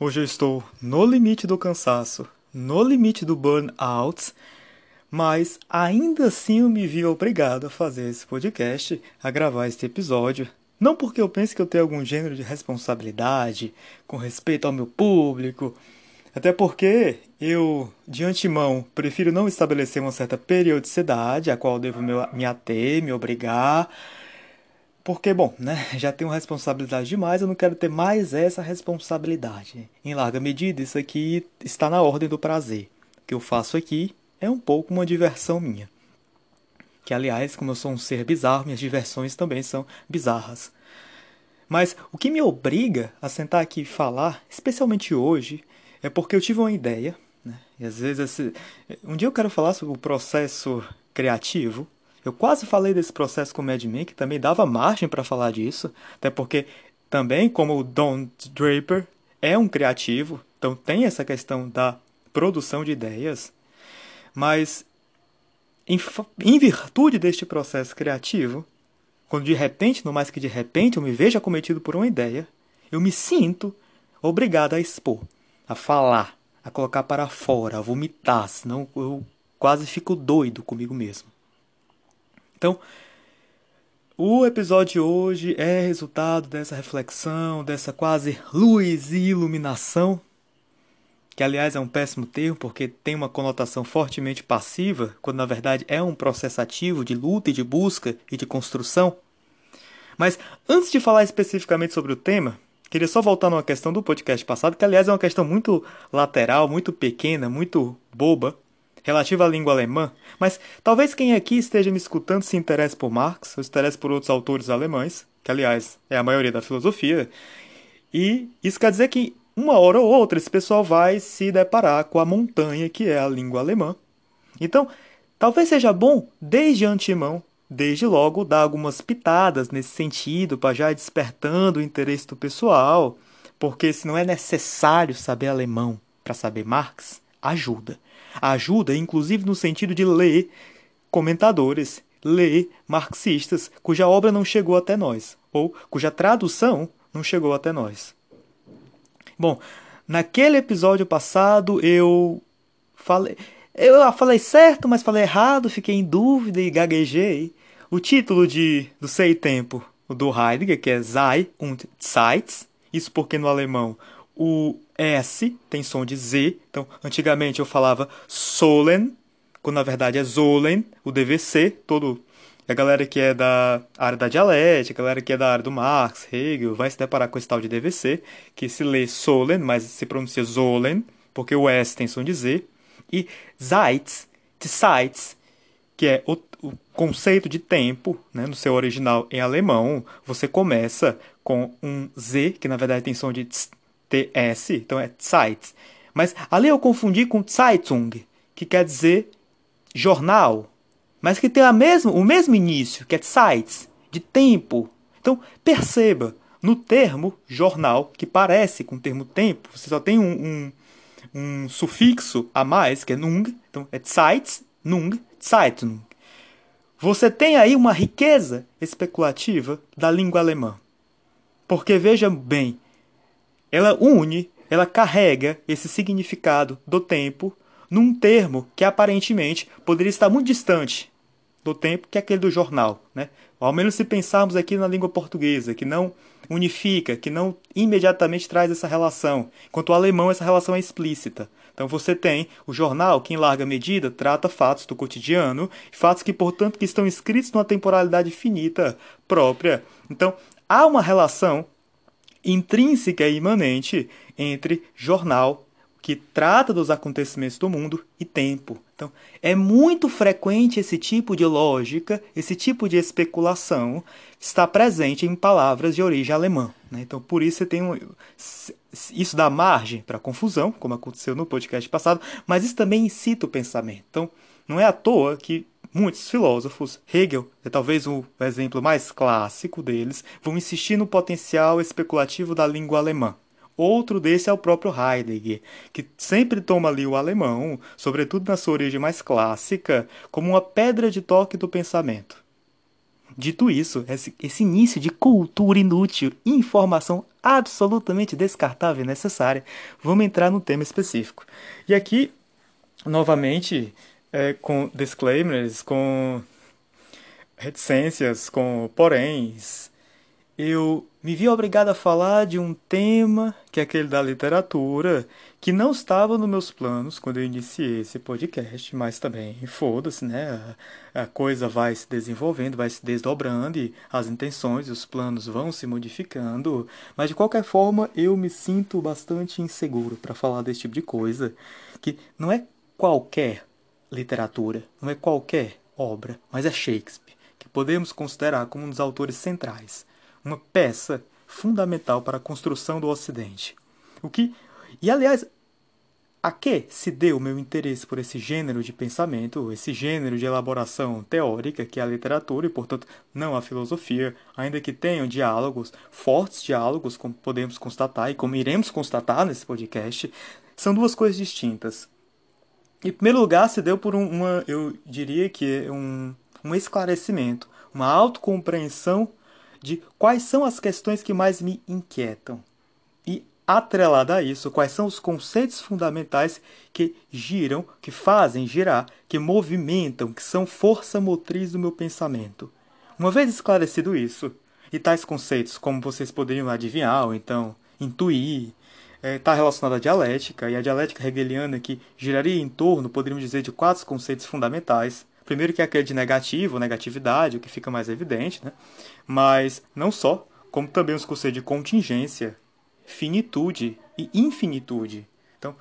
Hoje eu estou no limite do cansaço, no limite do burnout, mas ainda assim eu me vi obrigado a fazer esse podcast, a gravar este episódio. Não porque eu pense que eu tenho algum gênero de responsabilidade com respeito ao meu público, até porque eu, de antemão, prefiro não estabelecer uma certa periodicidade a qual devo me ater, me obrigar. Porque, bom, né, já tenho responsabilidade demais, eu não quero ter mais essa responsabilidade. Em larga medida, isso aqui está na ordem do prazer. O que eu faço aqui é um pouco uma diversão minha. Que, aliás, como eu sou um ser bizarro, minhas diversões também são bizarras. Mas o que me obriga a sentar aqui e falar, especialmente hoje, é porque eu tive uma ideia, né? E às vezes esse... um dia eu quero falar sobre o processo criativo. Eu quase falei desse processo com o Mad Men, que também dava margem para falar disso, até porque também como o Don Draper é um criativo, então tem essa questão da produção de ideias, mas em, em virtude deste processo criativo, quando de repente, não mais que de repente, eu me vejo acometido por uma ideia, eu me sinto obrigado a expor a falar, a colocar para fora, a vomitar, senão eu quase fico doido comigo mesmo. Então, o episódio de hoje é resultado dessa reflexão, dessa quase luz e iluminação, que aliás é um péssimo termo porque tem uma conotação fortemente passiva, quando na verdade é um processo ativo de luta e de busca e de construção. Mas antes de falar especificamente sobre o tema, Queria só voltar numa questão do podcast passado, que aliás é uma questão muito lateral, muito pequena, muito boba, relativa à língua alemã, mas talvez quem aqui esteja me escutando se interesse por Marx, ou se interesse por outros autores alemães, que aliás é a maioria da filosofia, e isso quer dizer que uma hora ou outra esse pessoal vai se deparar com a montanha que é a língua alemã. Então, talvez seja bom, desde antemão, desde logo dar algumas pitadas nesse sentido, para já ir despertando o interesse do pessoal, porque se não é necessário saber alemão para saber Marx, ajuda. Ajuda, inclusive, no sentido de ler comentadores, ler marxistas cuja obra não chegou até nós, ou cuja tradução não chegou até nós. Bom, naquele episódio passado eu falei. Eu falei certo, mas falei errado, fiquei em dúvida e gaguejei. O título de, do Sei Tempo do Heidegger, que é Sei und Zeit, isso porque no alemão o S tem som de Z, então antigamente eu falava Solen, quando na verdade é Zolen, o DVC, todo a galera que é da área da dialética, a galera que é da área do Marx, Hegel, vai se deparar com esse tal de DVC, que se lê Solen, mas se pronuncia Zolen, porque o S tem som de Z, e Zeit, Zeit, que é o, o conceito de tempo, né, no seu original em alemão, você começa com um Z, que na verdade tem som de TS, então é Zeit. Mas ali eu confundi com Zeitung, que quer dizer jornal, mas que tem a mesmo, o mesmo início, que é Zeit, de tempo. Então perceba, no termo jornal, que parece com o termo tempo, você só tem um, um, um sufixo a mais, que é nung, então é Zeit, nung, Zeitung. Você tem aí uma riqueza especulativa da língua alemã. Porque veja bem, ela une, ela carrega esse significado do tempo num termo que aparentemente poderia estar muito distante do tempo que é aquele do jornal, né? Ao menos se pensarmos aqui na língua portuguesa, que não unifica, que não imediatamente traz essa relação, enquanto o alemão essa relação é explícita. Então você tem o jornal que, em larga medida, trata fatos do cotidiano, fatos que, portanto, que estão escritos numa temporalidade finita própria. Então há uma relação intrínseca e imanente entre jornal, que trata dos acontecimentos do mundo, e tempo. Então, é muito frequente esse tipo de lógica, esse tipo de especulação está presente em palavras de origem alemã. Né? Então, por isso você tem um, isso dá margem para confusão, como aconteceu no podcast passado, mas isso também incita o pensamento. Então, não é à toa que muitos filósofos, Hegel é talvez o exemplo mais clássico deles, vão insistir no potencial especulativo da língua alemã. Outro desse é o próprio Heidegger, que sempre toma ali o alemão, sobretudo na sua origem mais clássica, como uma pedra de toque do pensamento. Dito isso, esse, início de cultura inútil, informação absolutamente descartável e necessária, vamos entrar no tema específico. E aqui, novamente, é, com disclaimers, com reticências, com poréns, eu me vi obrigado a falar de um tema, que é aquele da literatura, que não estava nos meus planos quando eu iniciei esse podcast, mas também, foda-se, né? A, a, coisa vai se desenvolvendo, vai se desdobrando e as intenções e os planos vão se modificando, mas de qualquer forma eu me sinto bastante inseguro para falar desse tipo de coisa, que não é qualquer literatura, não é qualquer obra, mas é Shakespeare, que podemos considerar como um dos autores centrais uma peça fundamental para a construção do Ocidente. O que e aliás, a que se deu meu interesse por esse gênero de pensamento, esse gênero de elaboração teórica que é a literatura e, portanto, não a filosofia, ainda que tenham diálogos, fortes diálogos, como podemos constatar e como iremos constatar nesse podcast, são duas coisas distintas. Em primeiro lugar, se deu por um, uma, eu diria que é um, um esclarecimento, uma autocompreensão de quais são as questões que mais me inquietam. E, atrelada a isso, quais são os conceitos fundamentais que giram, que fazem girar, que movimentam, que são força motriz do meu pensamento. Uma vez esclarecido isso, e tais conceitos, como vocês poderiam adivinhar, ou então intuir, está é, relacionado à dialética, e a dialética hegeliana que giraria em torno, poderíamos dizer, de quatro conceitos fundamentais. Primeiro que é aquele de negativo, negatividade, o que fica mais evidente, né? Mas não só, como também os conceitos de contingência, finitude e infinitude. Então,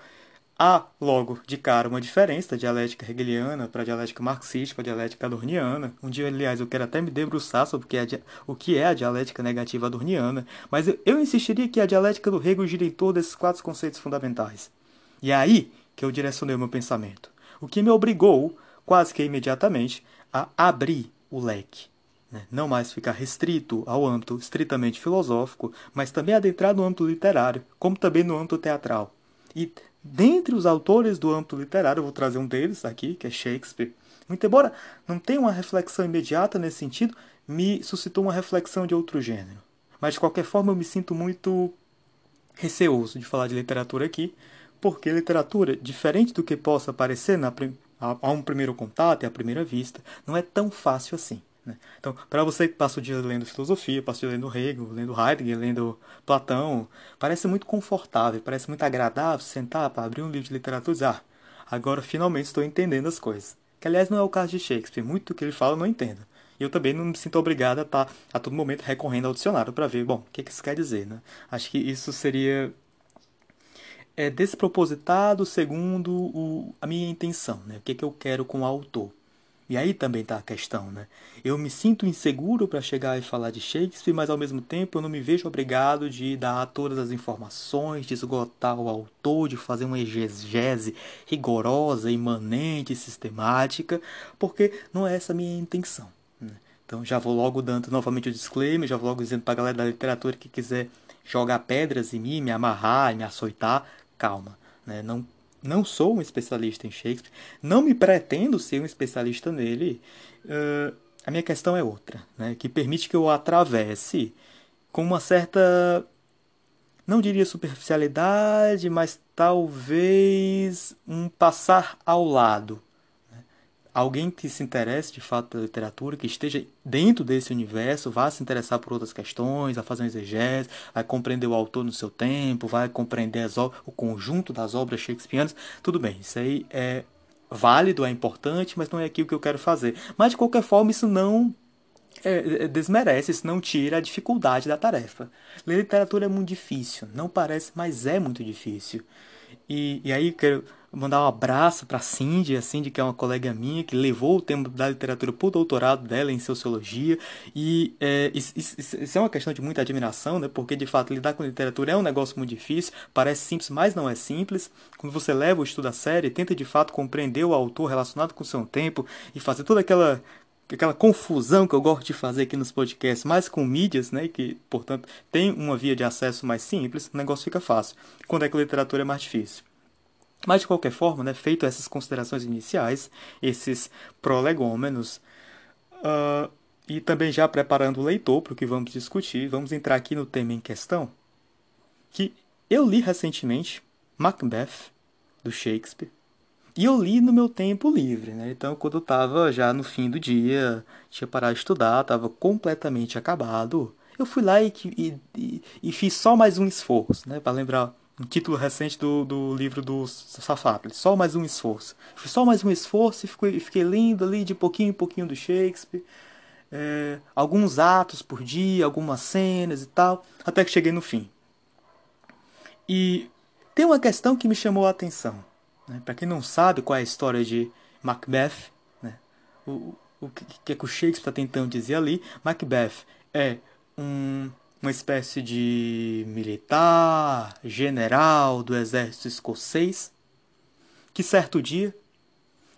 há logo de cara uma diferença da dialética hegeliana para a dialética marxista, para a dialética adorniana. Um dia, aliás, eu quero até me debruçar sobre o que é, que é a dialética negativa adorniana, mas eu, eu insistiria que a dialética do Hegel gira em torno desses quatro conceitos fundamentais. E é aí que eu direcionei o meu pensamento. O que me obrigou quase que imediatamente, a abrir o leque. Né? Não mais ficar restrito ao âmbito estritamente filosófico, mas também adentrar no âmbito literário, como também no âmbito teatral. E dentre os autores do âmbito literário, eu vou trazer um deles aqui, que é Shakespeare. Muito embora não tenha uma reflexão imediata nesse sentido, me suscitou uma reflexão de outro gênero. Mas de qualquer forma eu me sinto muito receoso de falar de literatura aqui, porque literatura, diferente do que possa parecer na, a, um primeiro contato e à primeira vista, não é tão fácil assim. Né? Então, para você que passa o dia lendo filosofia, passa o dia lendo Hegel, lendo Heidegger, lendo Platão, parece muito confortável, parece muito agradável sentar para abrir um livro de literatura e dizer, ah, agora finalmente estou entendendo as coisas. Que, aliás, não é o caso de Shakespeare. Muito do que ele fala eu não entendo. E eu também não me sinto obrigado a estar tá, a todo momento recorrendo ao dicionário para ver, bom, o que, que isso quer dizer, né? Acho que isso seria é despropositado segundo o, a minha intenção, né? O que, que eu quero com o autor. E aí também está a questão, né? Eu me sinto inseguro para chegar e falar de Shakespeare, mas ao mesmo tempo eu não me vejo obrigado de dar todas as informações, de esgotar o autor, de fazer uma exegese rigorosa, imanente, sistemática, porque não é essa a minha intenção. Né? Então já vou logo dando novamente o disclaimer, já vou logo dizendo para a galera da literatura que quiser jogar pedras em mim, me amarrar, me açoitar, calma. Né? Não, não sou um especialista em Shakespeare, não me pretendo ser um especialista nele. Uh, a minha questão é outra, né? que permite que eu atravesse com uma certa, não diria superficialidade, mas talvez um passar ao lado alguém que se interesse de fato pela literatura, que esteja dentro desse universo, vá se interessar por outras questões, vai fazer um exegese, vai compreender o autor no seu tempo, vai compreender as, o conjunto das obras shakespeanas, tudo bem, isso aí é válido, é importante, mas não é aquilo que eu quero fazer. Mas de qualquer forma, isso não é, é, desmerece, isso não tira a dificuldade da tarefa. Ler literatura é muito difícil, não parece, mas é muito difícil. E, e aí quero mandar um abraço para Cindy, a Cindy que é uma colega minha que levou o tema da literatura para o doutorado dela em sociologia e é, isso, isso, é uma questão de muita admiração, né? Porque de fato lidar com literatura é um negócio muito difícil, parece simples, mas não é simples. Quando você leva o estudo a sério, tenta de fato compreender o autor relacionado com o seu tempo e fazer toda aquela aquela confusão que eu gosto de fazer aqui nos podcasts, mais com mídias, né, que, portanto, tem uma via de acesso mais simples, o negócio fica fácil. Quando é que a literatura é mais difícil? Mas, de qualquer forma, né, feito essas considerações iniciais, esses prolegômenos, uh, e também já preparando o leitor para o que vamos discutir, vamos entrar aqui no tema em questão, que eu li recentemente Macbeth, do Shakespeare, e eu li no meu tempo livre, né? Então, quando eu estava já no fim do dia, tinha parado de estudar, estava completamente acabado, eu fui lá e, e, e, fiz só mais um esforço, né? Para lembrar um título recente do, do livro do Safápolis, só mais um esforço. Só mais um esforço e fiquei, fiquei lendo ali de pouquinho em pouquinho do Shakespeare. É, alguns atos por dia, algumas cenas e tal, até que cheguei no fim. E tem uma questão que me chamou a atenção. Né? Para quem não sabe qual é a história de Macbeth, né? o, o que, que, é que o Shakespeare está tentando dizer ali, Macbeth é um, uma espécie de militar, general do exército escocês, que certo dia,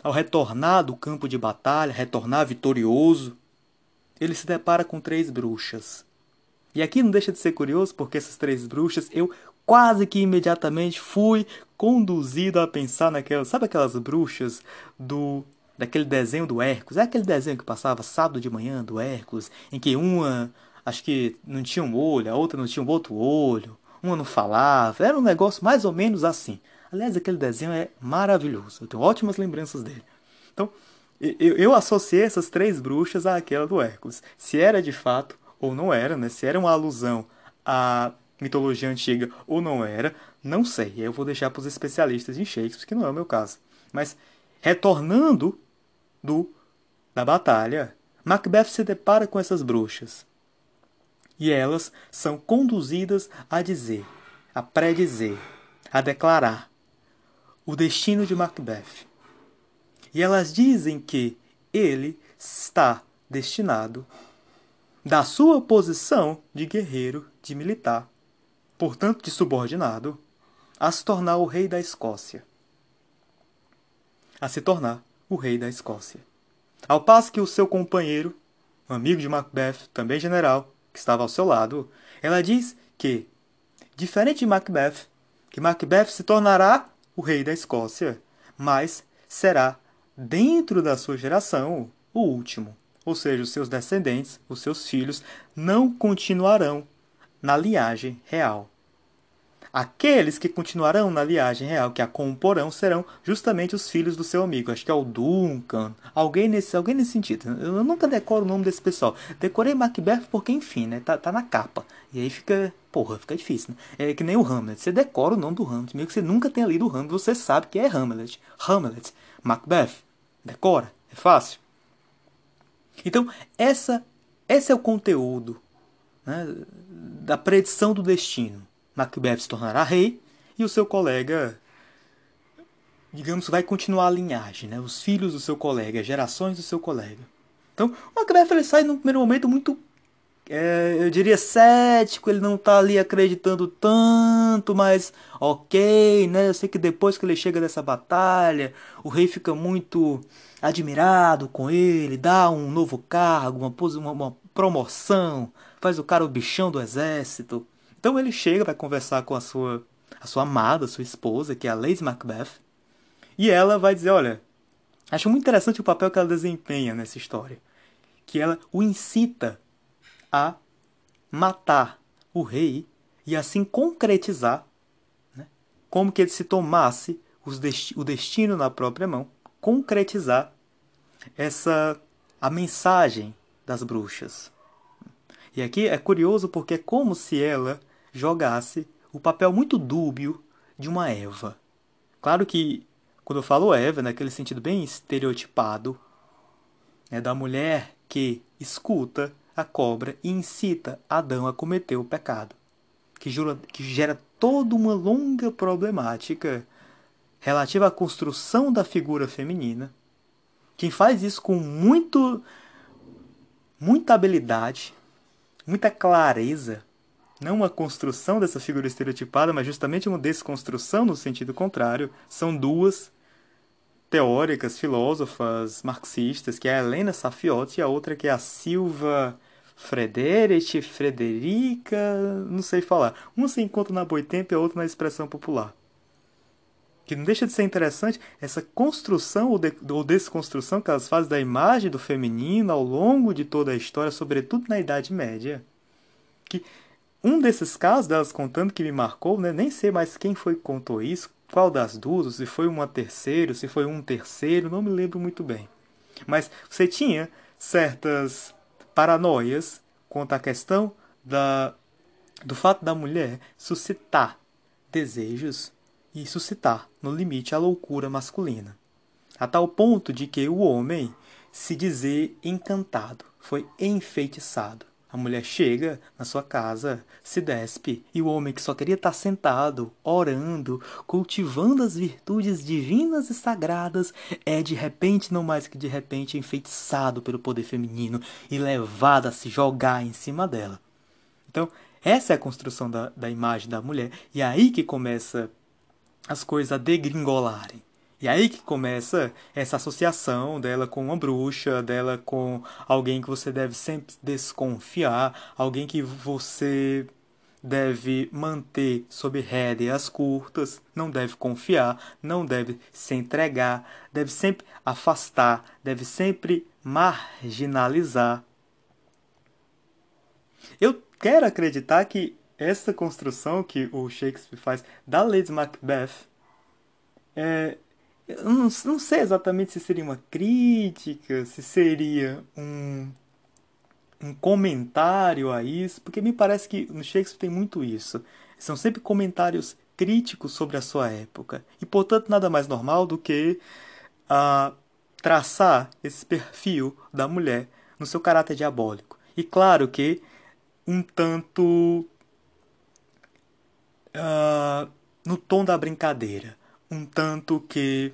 ao retornar do campo de batalha, retornar vitorioso, ele se depara com três bruxas. E aqui não deixa de ser curioso, porque essas três bruxas, eu quase que imediatamente fui conduzido a pensar naquelas, sabe aquelas bruxas do daquele desenho do Hércules? É aquele desenho que passava sábado de manhã do Hércules, em que uma acho que não tinha um olho, a outra não tinha um outro olho, uma não falava, era um negócio mais ou menos assim. Aliás, aquele desenho é maravilhoso, eu tenho ótimas lembranças dele. Então, eu, eu associei essas três bruxas àquela do Hércules. Se era de fato ou não era, né? se era uma alusão à mitologia antiga ou não era, não sei. Eu vou deixar para os especialistas em Shakespeare, que não é o meu caso. Mas, retornando do da batalha, Macbeth se depara com essas bruxas e elas são conduzidas a dizer, a predizer, a declarar o destino de Macbeth. E elas dizem que ele está destinado, da sua posição de guerreiro, de militar, portanto de subordinado, a se tornar o rei da Escócia. A se tornar o rei da Escócia. Ao passo que o seu companheiro, amigo de Macbeth, também general, que estava ao seu lado, ela diz que, diferente de Macbeth, que Macbeth se tornará o rei da Escócia, mas será, dentro da sua geração, o último. Ou seja, os seus descendentes, os seus filhos, não continuarão na linhagem real. Aqueles que continuarão na linhagem real, que a comporão, serão justamente os filhos do seu amigo. Acho que é o Duncan, alguém nesse, alguém nesse sentido. Eu nunca decoro o nome desse pessoal. Decorei Macbeth porque, enfim, né? Tá, tá na capa. E aí fica. Porra, fica difícil, né? É que nem o Hamlet. Você decora o nome do Hamlet. Mesmo que você nunca tenha lido o Hamlet, você sabe que é Hamlet. Hamlet. Macbeth. Decora. É fácil. Então, essa, esse é o conteúdo né, da predição do destino. Macbeth se tornará rei e o seu colega, digamos, vai continuar a linhagem, né? Os filhos do seu colega, gerações do seu colega. Então, o Macbeth ele sai no primeiro momento muito, é, eu diria, cético, ele não está ali acreditando tanto, mas ok, né? Eu sei que depois que ele chega dessa batalha, o rei fica muito admirado com ele, dá um novo cargo, uma, uma, uma promoção, faz o cara o bichão do exército. Então ele chega para conversar com a sua, a sua amada, a sua esposa, que é a Lady Macbeth, e ela vai dizer, olha, acho muito interessante o papel que ela desempenha nessa história, que ela o incita a matar o rei e assim concretizar né, como que ele se tomasse desti o destino na própria mão, concretizar essa a mensagem das bruxas. E aqui é curioso porque é como se ela jogasse o papel muito dúbio de uma Eva. Claro que quando eu falo Eva, naquele sentido bem estereotipado, é da mulher que escuta a cobra e incita Adão a cometer o pecado, que, jura, que gera toda uma longa problemática relativa à construção da figura feminina. Quem faz isso com muito muita habilidade, muita clareza, não uma construção dessa figura estereotipada, mas justamente uma desconstrução no sentido contrário. São duas teóricas, filósofas marxistas, que é a Helena Safiotti e a outra que é a Silva Frederich, Frederica, não sei falar. Uma se encontra na Boitempo e a outra na expressão popular. que não deixa de ser interessante essa construção ou, de, ou desconstrução que elas fazem da imagem do feminino ao longo de toda a história, sobretudo na Idade Média. Que um desses casos delas contando que me marcou, né, nem sei mais quem foi que contou isso, qual das duas, se foi uma terceira, se foi um terceiro, não me lembro muito bem. Mas você tinha certas paranoias quanto à questão da, do fato da mulher suscitar desejos e suscitar, no limite, a loucura masculina. A tal ponto de que o homem se dizer encantado, foi enfeitiçado. A mulher chega na sua casa, se despe, e o homem que só queria estar sentado, orando, cultivando as virtudes divinas e sagradas, é de repente, não mais que de repente, enfeitiçado pelo poder feminino e levado a se jogar em cima dela. Então, essa é a construção da, da imagem da mulher, e é aí que começa as coisas a degringolarem. E aí que começa essa associação dela com uma bruxa, dela com alguém que você deve sempre desconfiar, alguém que você deve manter sob rédeas curtas, não deve confiar, não deve se entregar, deve sempre afastar, deve sempre marginalizar. Eu quero acreditar que essa construção que o Shakespeare faz da Lady Macbeth é, eu não, não sei exatamente se seria uma crítica, se seria um, um comentário a isso, porque me parece que no Shakespeare tem muito isso. São sempre comentários críticos sobre a sua época. E, portanto, nada mais normal do que uh, traçar esse perfil da mulher no seu caráter diabólico. E claro que um tanto uh, no tom da brincadeira um tanto que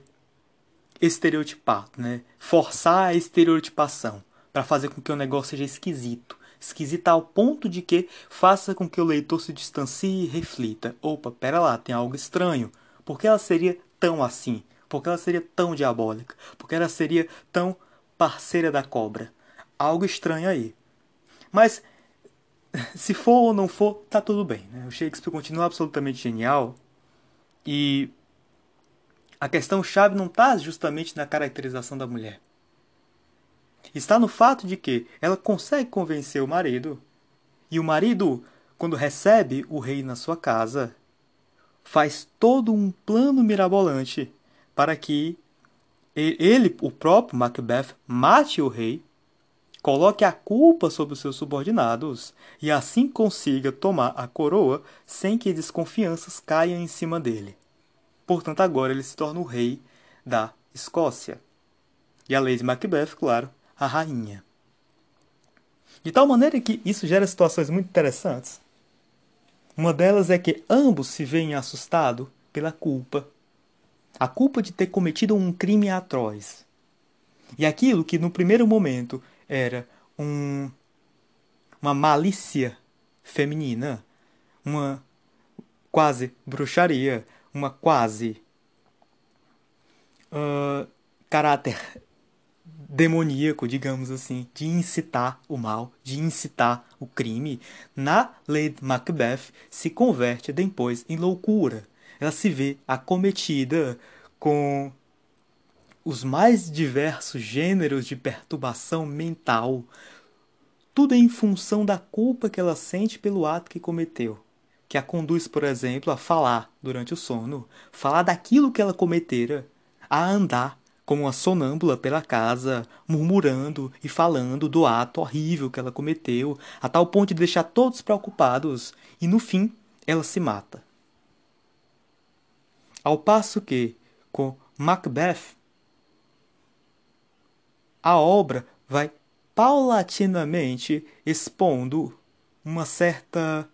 estereotipado, né? Forçar a estereotipação para fazer com que o negócio seja esquisito. Esquisito ao ponto de que faça com que o leitor se distancie e reflita. Opa, pera lá, tem algo estranho. Por que ela seria tão assim? Por que ela seria tão diabólica? Por que ela seria tão parceira da cobra? Algo estranho aí. Mas, se for ou não for, tá tudo bem. Né? O Shakespeare continua absolutamente genial. E a questão chave não está justamente na caracterização da mulher. Está no fato de que ela consegue convencer o marido, e o marido, quando recebe o rei na sua casa, faz todo um plano mirabolante para que ele, o próprio Macbeth, mate o rei, coloque a culpa sobre os seus subordinados e assim consiga tomar a coroa sem que desconfianças caiam em cima dele. Portanto, agora ele se torna o rei da Escócia. E a Lady Macbeth, claro, a rainha. De tal maneira que isso gera situações muito interessantes. Uma delas é que ambos se veem assustados pela culpa. A culpa de ter cometido um crime atroz. E aquilo que no primeiro momento era um, uma malícia feminina, uma quase bruxaria, uma quase uh, caráter demoníaco, digamos assim, de incitar o mal, de incitar o crime, na Lady Macbeth se converte depois em loucura. Ela se vê acometida com os mais diversos gêneros de perturbação mental, tudo em função da culpa que ela sente pelo ato que cometeu que a conduz, por exemplo, a falar durante o sono, falar daquilo que ela cometera, a andar como uma sonâmbula pela casa, murmurando e falando do ato horrível que ela cometeu, a tal ponto de deixar todos preocupados, e no fim ela se mata. Ao passo que, com Macbeth, a obra vai paulatinamente expondo uma certa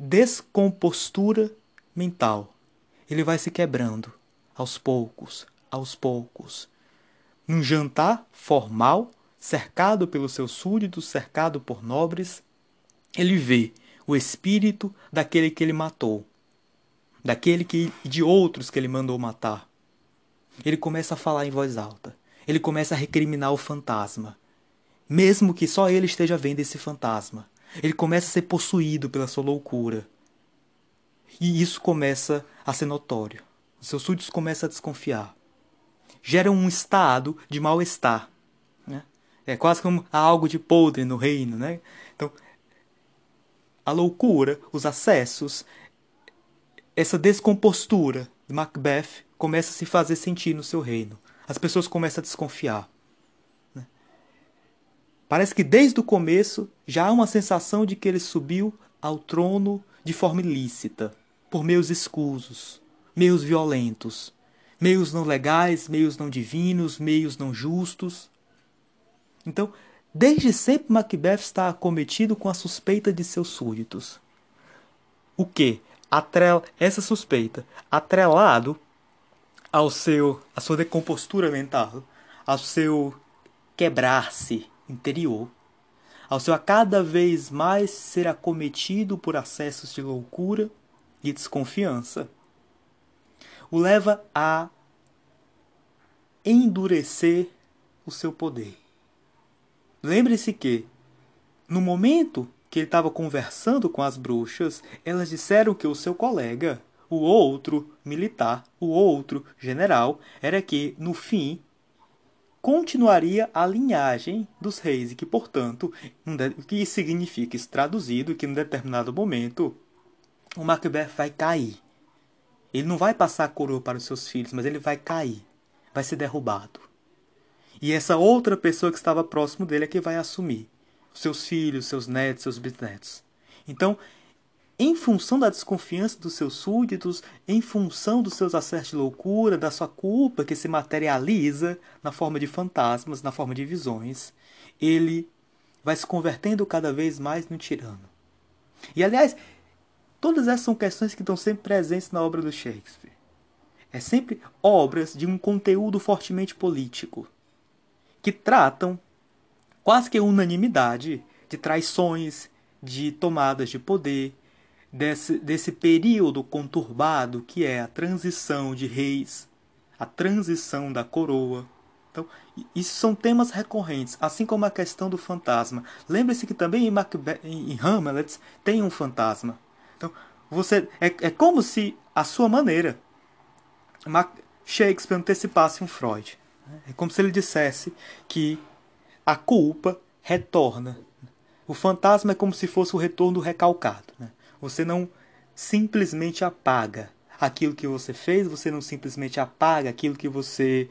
descompostura mental. Ele vai se quebrando aos poucos, aos poucos. Num jantar formal, cercado pelos seus súditos, cercado por nobres, ele vê o espírito daquele que ele matou, daquele que de outros que ele mandou matar. Ele começa a falar em voz alta. Ele começa a recriminar o fantasma, mesmo que só ele esteja vendo esse fantasma. Ele começa a ser possuído pela sua loucura. E isso começa a ser notório. Os seus súditos começam a desconfiar. Gera um estado de mal-estar. Né? É quase como algo de podre no reino. Né? Então, a loucura, os acessos, essa descompostura de Macbeth começa a se fazer sentir no seu reino. As pessoas começam a desconfiar. Parece que desde o começo já há uma sensação de que ele subiu ao trono de forma ilícita, por meios escusos, meios violentos, meios não legais, meios não divinos, meios não justos. Então, Desde sempre Macbeth está acometido com a suspeita de seus súditos. O que? Atrel essa suspeita, atrelado ao seu, à sua decompostura mental, ao seu quebrar-se interior, ao seu a cada vez mais ser acometido por acessos de loucura e desconfiança, o leva a endurecer o seu poder. Lembre-se que, no momento que ele estava conversando com as bruxas, elas disseram que o seu colega, o outro militar, o outro general, era que, no fim, continuaria a linhagem dos reis e que, portanto, o que significa isso traduzido, que em determinado momento o Macbeth vai cair. Ele não vai passar a coroa para os seus filhos, mas ele vai cair, vai ser derrubado. E essa outra pessoa que estava próximo dele é que vai assumir. Seus filhos, seus netos, seus bisnetos. Então, em função da desconfiança dos seus súditos, em função dos seus acessos de loucura, da sua culpa que se materializa na forma de fantasmas, na forma de visões, ele vai se convertendo cada vez mais no tirano. E aliás, todas essas são questões que estão sempre presentes na obra do Shakespeare. É sempre obras de um conteúdo fortemente político que tratam quase que unanimidade de traições, de tomadas de poder, desse, desse período conturbado que é a transição de reis, a transição da coroa. Então, isso são temas recorrentes, assim como a questão do fantasma. Lembre-se que também em, Macbeth, em Hamlet tem um fantasma. Então, você é, é como se, à sua maneira, Shakespeare antecipasse um Freud. É como se ele dissesse que a culpa retorna. O fantasma é como se fosse o retorno recalcado. Você não simplesmente apaga aquilo que você fez, você não simplesmente apaga aquilo que você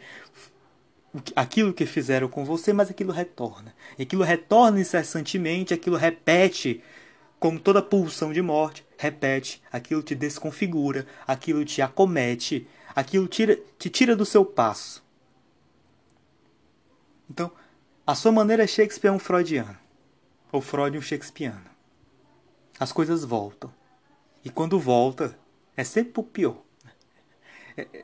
aquilo que fizeram com você, mas aquilo retorna. Aquilo retorna incessantemente, aquilo repete como toda pulsão de morte, repete, aquilo te desconfigura, aquilo te acomete, aquilo tira, te tira do seu passo. Então, a sua maneira é Shakespeare é um freudiano. Ou Freud um shakespeariano. As coisas voltam. E quando volta, é sempre o pior. É, é,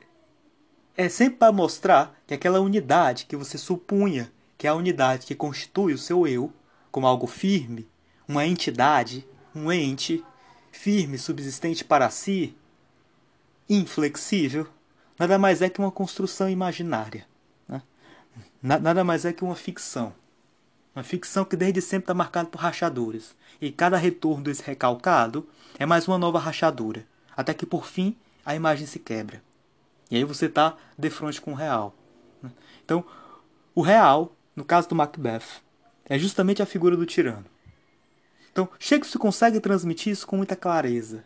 é sempre para mostrar que aquela unidade que você supunha que é a unidade que constitui o seu eu, como algo firme, uma entidade, um ente, firme, subsistente para si, inflexível, nada mais é que uma construção imaginária nada mais é que uma ficção. Uma ficção que desde sempre está marcada por rachaduras. E cada retorno desse recalcado é mais uma nova rachadura. Até que por fim a imagem se quebra. E aí você está de frente com o real. Então, o real, no caso do Macbeth, é justamente a figura do tirano. Então, Shakespeare consegue transmitir isso com muita clareza.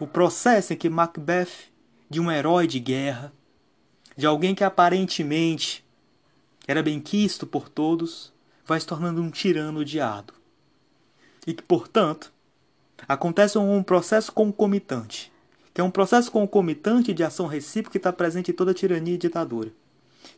O processo em que Macbeth, de um herói de guerra, de alguém que aparentemente era bem quisto por todos, vai se tornando um tirano odiado. E que, portanto, acontece um processo concomitante, que é um processo concomitante de ação recíproca que está presente em toda tirania e ditadura.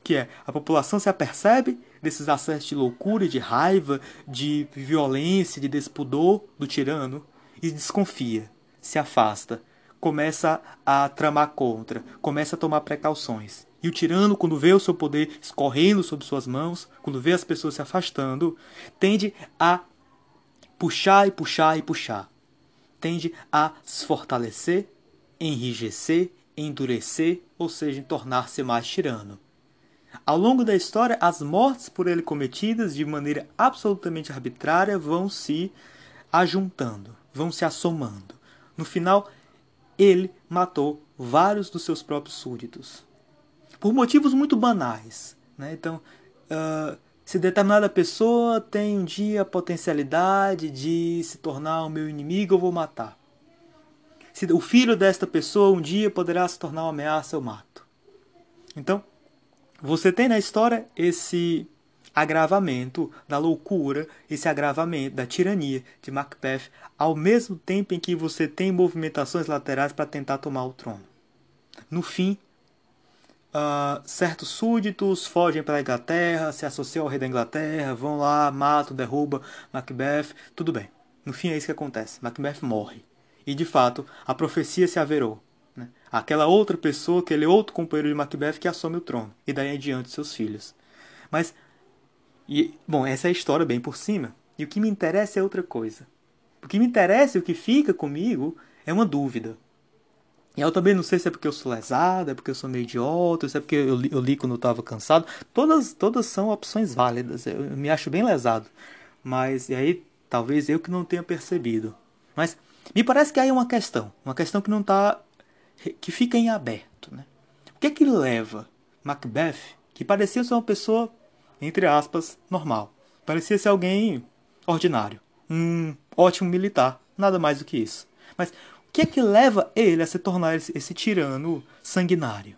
Que é a população se apercebe desses acessos de loucura, de raiva, de violência, de despudor do tirano e desconfia, se afasta, começa a tramar contra, começa a tomar precauções. E o tirano, quando vê o seu poder escorrendo sobre suas mãos, quando vê as pessoas se afastando, tende a puxar e puxar e puxar. Tende a se fortalecer, enrijecer, endurecer, ou seja, tornar-se mais tirano. Ao longo da história, as mortes por ele cometidas de maneira absolutamente arbitrária vão se ajuntando, vão se assomando. No final, ele matou vários dos seus próprios súditos. Por motivos muito banais. Né? Então, uh, se determinada pessoa tem um dia a potencialidade de se tornar o meu inimigo, eu vou matar. Se o filho desta pessoa um dia poderá se tornar uma ameaça, eu mato. Então, você tem na história esse agravamento da loucura, esse agravamento da tirania de Macbeth, ao mesmo tempo em que você tem movimentações laterais para tentar tomar o trono. No fim, uh, certos súditos fogem para a Inglaterra, se associam ao rei da Inglaterra, vão lá, matam, derrubam Macbeth, tudo bem. No fim é isso que acontece. Macbeth morre. E de fato, a profecia se averou. Né? Aquela outra pessoa, aquele outro companheiro de Macbeth que assume o trono. E daí em diante seus filhos. Mas e, bom, essa é a história bem por cima. E o que me interessa é outra coisa. O que me interessa e o que fica comigo é uma dúvida. Eu também não sei se é porque eu sou lesado, é porque eu sou meio idiota, se é porque eu eu li quando eu estava cansado. Todas, todas são opções válidas. Eu, eu me acho bem lesado. Mas, e aí, talvez eu que não tenha percebido. Mas me parece que aí é uma questão. Uma questão que não está que fica em aberto. Né? O que é que leva Macbeth, que parecia ser uma pessoa entre aspas, normal. Parecia ser alguém ordinário. Um ótimo militar, nada mais do que isso. Mas que é que leva ele a se tornar esse, esse tirano sanguinário?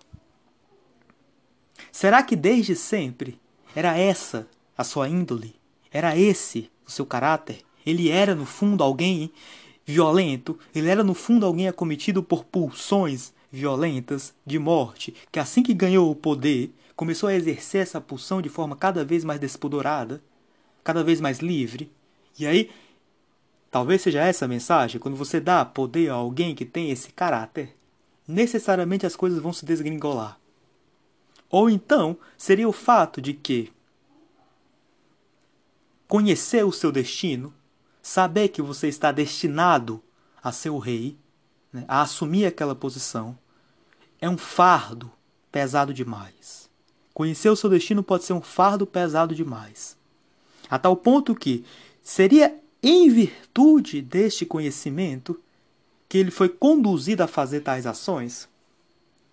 Será que desde sempre era essa a sua índole? Era esse o seu caráter? Ele era, no fundo, alguém violento? Ele era, no fundo, alguém acometido por pulsões violentas de morte, que assim que ganhou o poder, começou a exercer essa pulsão de forma cada vez mais despudorada, cada vez mais livre. E aí, talvez seja essa a mensagem: quando você dá poder a alguém que tem esse caráter, necessariamente as coisas vão se desgringolar. Ou então, seria o fato de que conhecer o seu destino, saber que você está destinado a ser o rei, né, a assumir aquela posição, é um fardo pesado demais. Conhecer o seu destino pode ser um fardo pesado demais. A tal ponto que seria em virtude deste conhecimento que ele foi conduzido a fazer tais ações,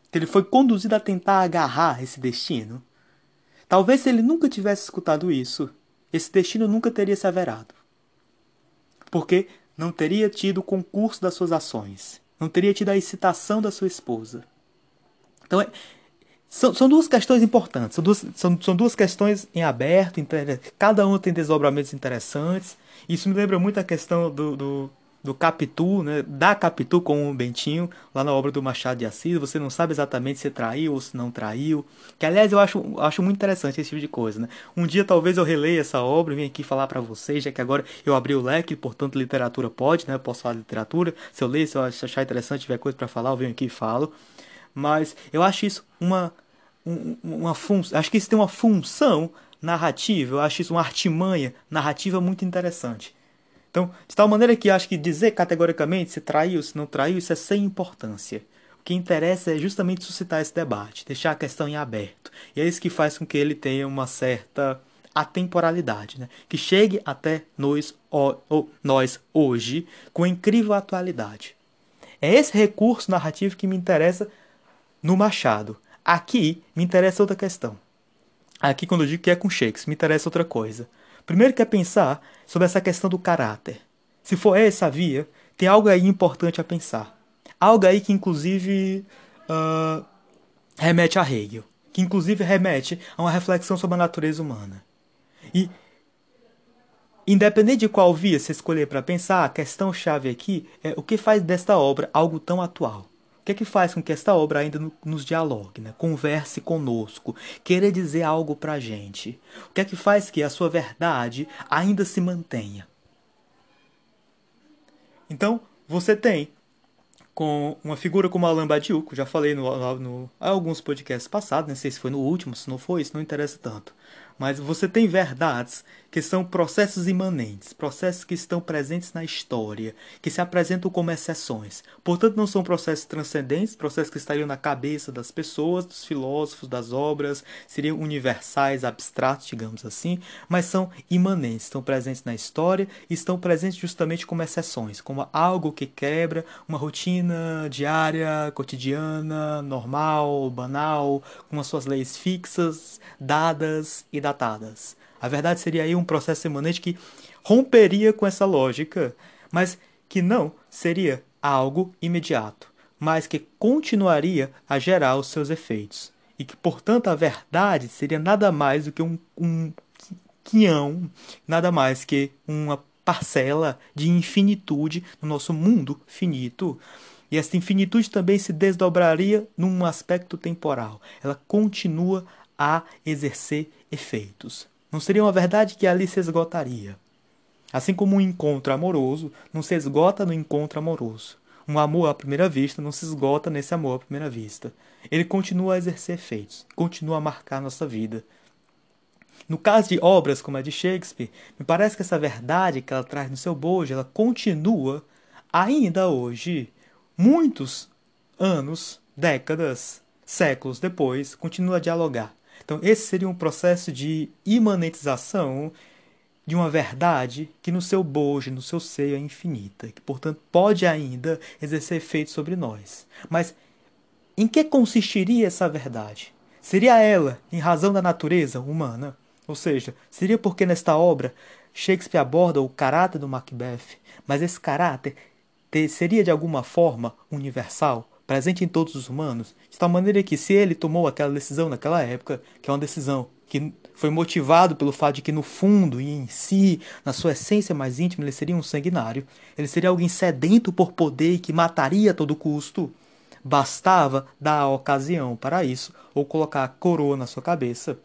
que ele foi conduzido a tentar agarrar esse destino. Talvez se ele nunca tivesse escutado isso, esse destino nunca teria se averado. Porque não teria tido o concurso das suas ações, não teria tido a excitação da sua esposa. Então é, são, são duas questões importantes, são duas, são, são duas questões em aberto, cada uma tem desdobramentos interessantes. Isso me lembra muito a questão do, do, do Capitu, né? da Capitu com o Bentinho, lá na obra do Machado de Assis. Você não sabe exatamente se traiu ou se não traiu. Que, aliás, eu acho, acho muito interessante esse tipo de coisa. Né? Um dia talvez eu releia essa obra e venha aqui falar para vocês, já que agora eu abri o leque, portanto, literatura pode, né? Eu posso falar de literatura. Se eu ler, se eu achar interessante, tiver coisa para falar, eu venho aqui e falo. Mas eu acho isso uma, uma função. Acho que isso tem uma função narrativa, eu acho isso uma artimanha narrativa muito interessante. Então, de tal maneira que acho que dizer categoricamente se traiu, se não traiu, isso é sem importância. O que interessa é justamente suscitar esse debate, deixar a questão em aberto. E é isso que faz com que ele tenha uma certa atemporalidade, né? que chegue até nós, nós hoje com incrível atualidade. É esse recurso narrativo que me interessa no Machado. Aqui me interessa outra questão. Aqui, quando eu digo que é com Shakespeare, me interessa outra coisa. Primeiro que é pensar sobre essa questão do caráter. Se for essa via, tem algo aí importante a pensar. Algo aí que, inclusive, uh, remete a Hegel. Que, inclusive, remete a uma reflexão sobre a natureza humana. E, independente de qual via você escolher para pensar, a questão-chave aqui é o que faz desta obra algo tão atual. O que é que faz com que esta obra ainda nos dialogue, né? converse conosco, queira dizer algo para a gente? O que é que faz que a sua verdade ainda se mantenha? Então, você tem com uma figura como Alain Badiou, já falei no, no, no alguns podcasts passados, não sei se foi no último, se não foi, isso não interessa tanto. Mas você tem verdades que são processos imanentes, processos que estão presentes na história, que se apresentam como exceções. Portanto, não são processos transcendentes, processos que estariam na cabeça das pessoas, dos filósofos, das obras, seriam universais, abstratos, digamos assim, mas são imanentes, estão presentes na história e estão presentes justamente como exceções, como algo que quebra uma rotina diária, cotidiana, normal, banal, com as suas leis fixas, dadas e datadas. A verdade seria aí um processo imanente que romperia com essa lógica, mas que não seria algo imediato, mas que continuaria a gerar os seus efeitos. E que, portanto, a verdade seria nada mais do que um, um quinhão, nada mais que uma parcela de infinitude no nosso mundo finito. E essa infinitude também se desdobraria num aspecto temporal. Ela continua a exercer efeitos. Não seria uma verdade que ali se esgotaria. Assim como um encontro amoroso não se esgota no encontro amoroso. Um amor à primeira vista não se esgota nesse amor à primeira vista. Ele continua a exercer efeitos, continua a marcar nossa vida. No caso de obras como a de Shakespeare, me parece que essa verdade que ela traz no seu bojo, ela continua ainda hoje, muitos anos, décadas, séculos depois, continua a dialogar. Então, esse seria um processo de imanentização de uma verdade que no seu bojo, no seu seio é infinita, que portanto pode ainda exercer efeito sobre nós. Mas em que consistiria essa verdade? Seria ela em razão da natureza humana? Ou seja, seria porque nesta obra Shakespeare aborda o caráter do Macbeth, mas esse caráter seria de alguma forma universal? Presente em todos os humanos, de tal maneira que se ele tomou aquela decisão naquela época, que é uma decisão que foi motivado pelo fato de que no fundo e em si, na sua essência mais íntima, ele seria um sanguinário, ele seria alguém sedento por poder e que mataria a todo custo, bastava dar a ocasião para isso ou colocar a coroa na sua cabeça.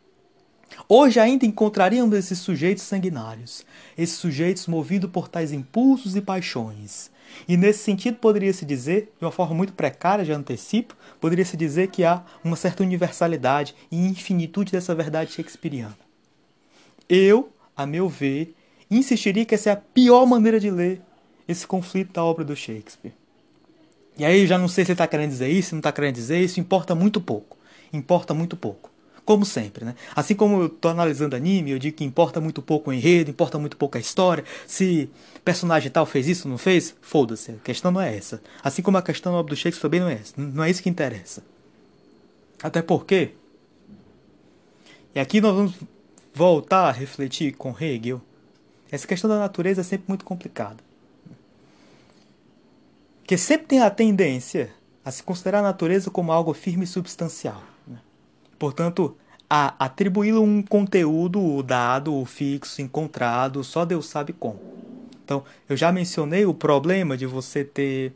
Hoje ainda encontraríamos esses sujeitos sanguinários, esses sujeitos movidos por tais impulsos e paixões, e nesse sentido, poderia-se dizer, de uma forma muito precária, de antecipo, poderia-se dizer que há uma certa universalidade e infinitude dessa verdade shakespeariana. Eu, a meu ver, insistiria que essa é a pior maneira de ler esse conflito da obra do Shakespeare. E aí já não sei se ele está querendo dizer isso, se não está querendo dizer isso, importa muito pouco. Importa muito pouco como sempre, né? Assim como eu tô analisando anime, eu digo que importa muito pouco o enredo, importa muito pouco a história. Se personagem tal fez isso, não fez, foda-se, a questão não é essa. Assim como a questão do Shakespeare também não é essa. Não é isso que interessa. Até porque, e aqui nós vamos voltar a refletir com Hegel, essa questão da natureza é sempre muito complicada. Porque sempre tem a tendência a se considerar a natureza como algo firme e substancial. Portanto, a atribuí-lo um conteúdo dado, fixo, encontrado, só Deus sabe como. Então, eu já mencionei o problema de você ter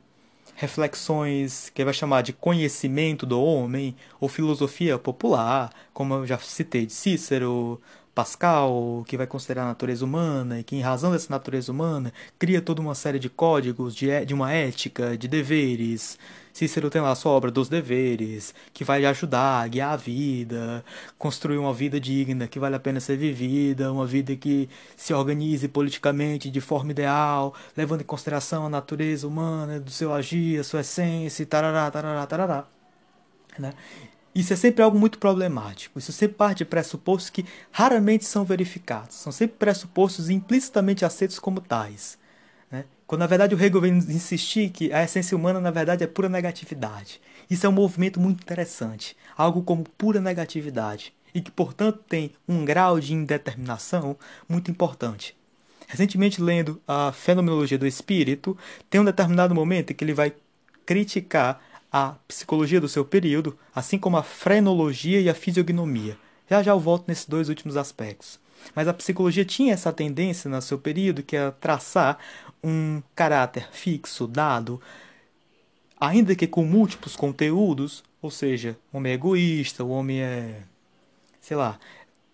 reflexões que vai chamar de conhecimento do homem ou filosofia popular, como eu já citei de Cícero, Pascal, que vai considerar a natureza humana e que, em razão dessa natureza humana, cria toda uma série de códigos de, é, de uma ética, de deveres, Cícero tem lá a sua obra dos deveres, que vai ajudar a guiar a vida, construir uma vida digna, que vale a pena ser vivida, uma vida que se organize politicamente de forma ideal, levando em consideração a natureza humana, do seu agir, a sua essência, tarará, tarará, tarará. Né? Isso é sempre algo muito problemático. Isso sempre parte de pressupostos que raramente são verificados. São sempre pressupostos implicitamente aceitos como tais. Quando na verdade o Hegel vem insistir que a essência humana na verdade é pura negatividade. Isso é um movimento muito interessante, algo como pura negatividade, e que portanto tem um grau de indeterminação muito importante. Recentemente lendo a Fenomenologia do Espírito, tem um determinado momento em que ele vai criticar a psicologia do seu período, assim como a frenologia e a fisiognomia. Já já eu volto nesses dois últimos aspectos. Mas a psicologia tinha essa tendência no seu período, que é traçar um caráter fixo, dado, ainda que com múltiplos conteúdos, ou seja, o homem é egoísta, o homem é, sei lá,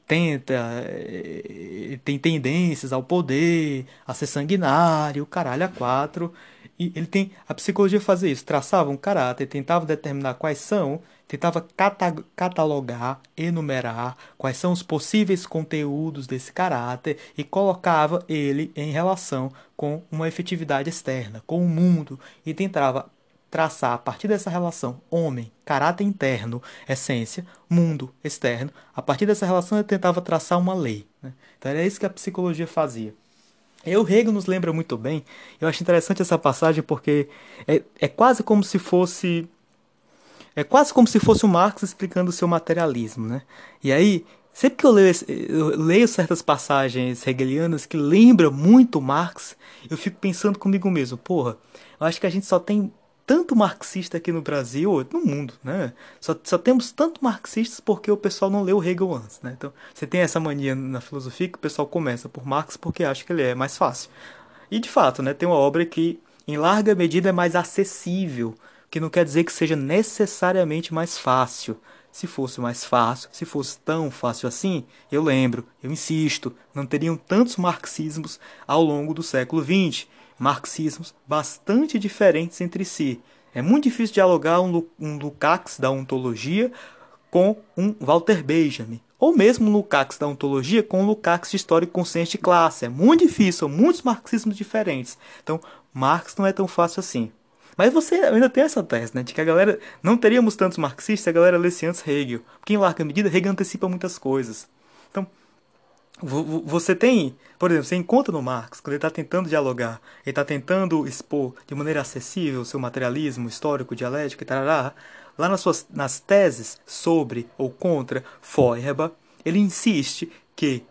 tenta, eh, tem tendências ao poder, a ser sanguinário, caralho, a quatro. E ele tem a psicologia fazer isso, traçava um caráter, tentava determinar quais são, tentava catalogar, enumerar quais são os possíveis conteúdos desse caráter e colocava ele em relação com uma efetividade externa, com o mundo e tentava traçar a partir dessa relação homem, caráter interno, essência, mundo externo. A partir dessa relação ele tentava traçar uma lei. Né? Então era isso que a psicologia fazia. E o Hegel nos lembra muito bem. Eu acho interessante essa passagem porque é, é quase como se fosse é quase como se fosse o Marx explicando o seu materialismo, né? E aí, sempre que eu leio, eu leio certas passagens hegelianas que lembram muito Marx, eu fico pensando comigo mesmo, porra, eu acho que a gente só tem tanto marxista aqui no Brasil, no mundo, né? Só, só temos tanto marxistas porque o pessoal não leu Hegel antes, né? Então, você tem essa mania na filosofia que o pessoal começa por Marx porque acha que ele é mais fácil. E de fato, né, tem uma obra que em larga medida é mais acessível, que não quer dizer que seja necessariamente mais fácil. Se fosse mais fácil, se fosse tão fácil assim, eu lembro, eu insisto, não teriam tantos marxismos ao longo do século XX marxismos bastante diferentes entre si. É muito difícil dialogar um, um Lukács da ontologia com um Walter Benjamin, ou mesmo um Lukács da ontologia com um Lukács de história e consciência de classe. É muito difícil, são muitos marxismos diferentes. Então, Marx não é tão fácil assim. Mas você ainda tem essa tese, né, de que a galera não teríamos tantos marxistas se a galera lesse antes Hegel, porque em larga medida Hegel antecipa muitas coisas. Então, você tem, por exemplo, você encontra no Marx, quando ele está tentando dialogar, ele está tentando expor de maneira acessível o seu materialismo histórico, dialético e tarará, lá nas, suas, nas teses sobre ou contra Feuerbach, ele insiste que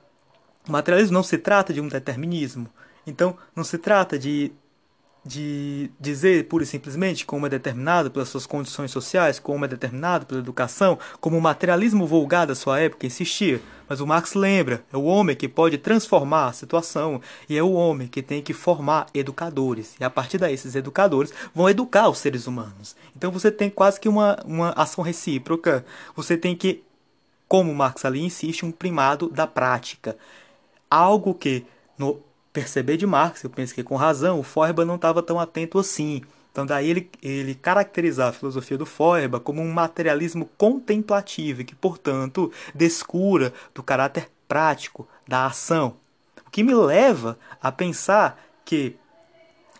o materialismo não se trata de um determinismo. Então, não se trata de de dizer pura e simplesmente como é determinado pelas suas condições sociais, como é determinado pela educação, como o materialismo vulgar da sua época insistia. Mas o Marx lembra, é o homem que pode transformar a situação e é o homem que tem que formar educadores. E a partir daí, esses educadores vão educar os seres humanos. Então você tem quase que uma, uma ação recíproca. Você tem que, como Marx ali insiste, um primado da prática. Algo que no perceber de Marx, eu penso que com razão, o Feuerbach não estava tão atento assim. Então daí ele, ele caracterizar a filosofia do Feuerbach como um materialismo contemplativo que, portanto, descura do caráter prático da ação. O que me leva a pensar que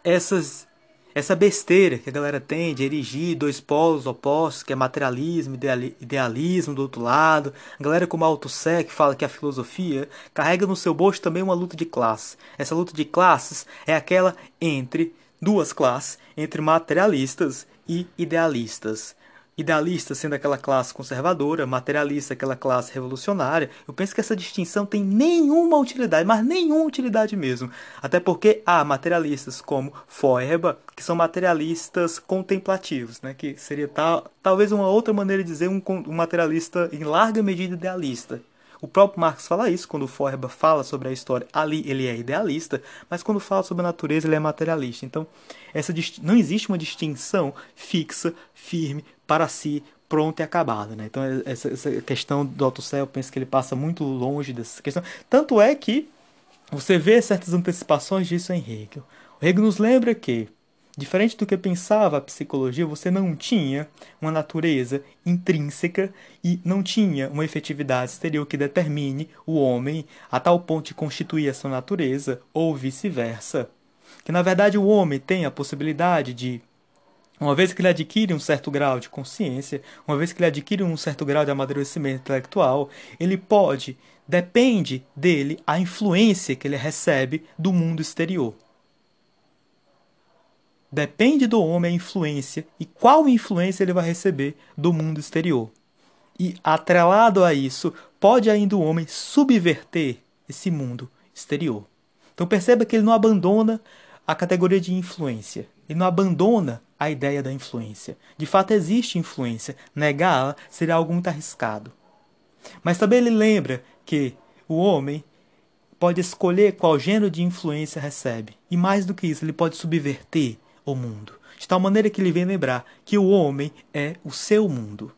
essas essa besteira que a galera tem de erigir dois polos opostos, que é materialismo idealismo do outro lado. A galera como a Autosec fala que a filosofia carrega no seu bolso também uma luta de classe. Essa luta de classes é aquela entre duas classes, entre materialistas e idealistas idealista sendo aquela classe conservadora, materialista aquela classe revolucionária, eu penso que essa distinção tem nenhuma utilidade, mas nenhuma utilidade mesmo. Até porque há materialistas como Feuerbach, que são materialistas contemplativos, né? que seria tal, talvez uma outra maneira de dizer um, um materialista em larga medida idealista. O próprio Marx fala isso quando o fala sobre a história. Ali ele é idealista, mas quando fala sobre a natureza ele é materialista. Então, essa não existe uma distinção fixa, firme, para si, pronta e acabada. Né? Então, essa, essa questão do autocel, eu penso que ele passa muito longe dessa questão. Tanto é que você vê certas antecipações disso em Hegel. O Hegel nos lembra que Diferente do que pensava a psicologia, você não tinha uma natureza intrínseca e não tinha uma efetividade exterior que determine o homem a tal ponto de constituir essa natureza, ou vice-versa. Que na verdade o homem tem a possibilidade de, uma vez que ele adquire um certo grau de consciência, uma vez que ele adquire um certo grau de amadurecimento intelectual, ele pode, depende dele a influência que ele recebe do mundo exterior. Depende do homem a influência e qual influência ele vai receber do mundo exterior. E atrelado a isso, pode ainda o homem subverter esse mundo exterior. Então perceba que ele não abandona a categoria de influência. Ele não abandona a ideia da influência. De fato, existe influência. Negá-la seria algo muito arriscado. Mas também ele lembra que o homem pode escolher qual gênero de influência recebe. E mais do que isso, ele pode subverter o mundo, de tal maneira que ele vem lembrar que o homem é o seu mundo.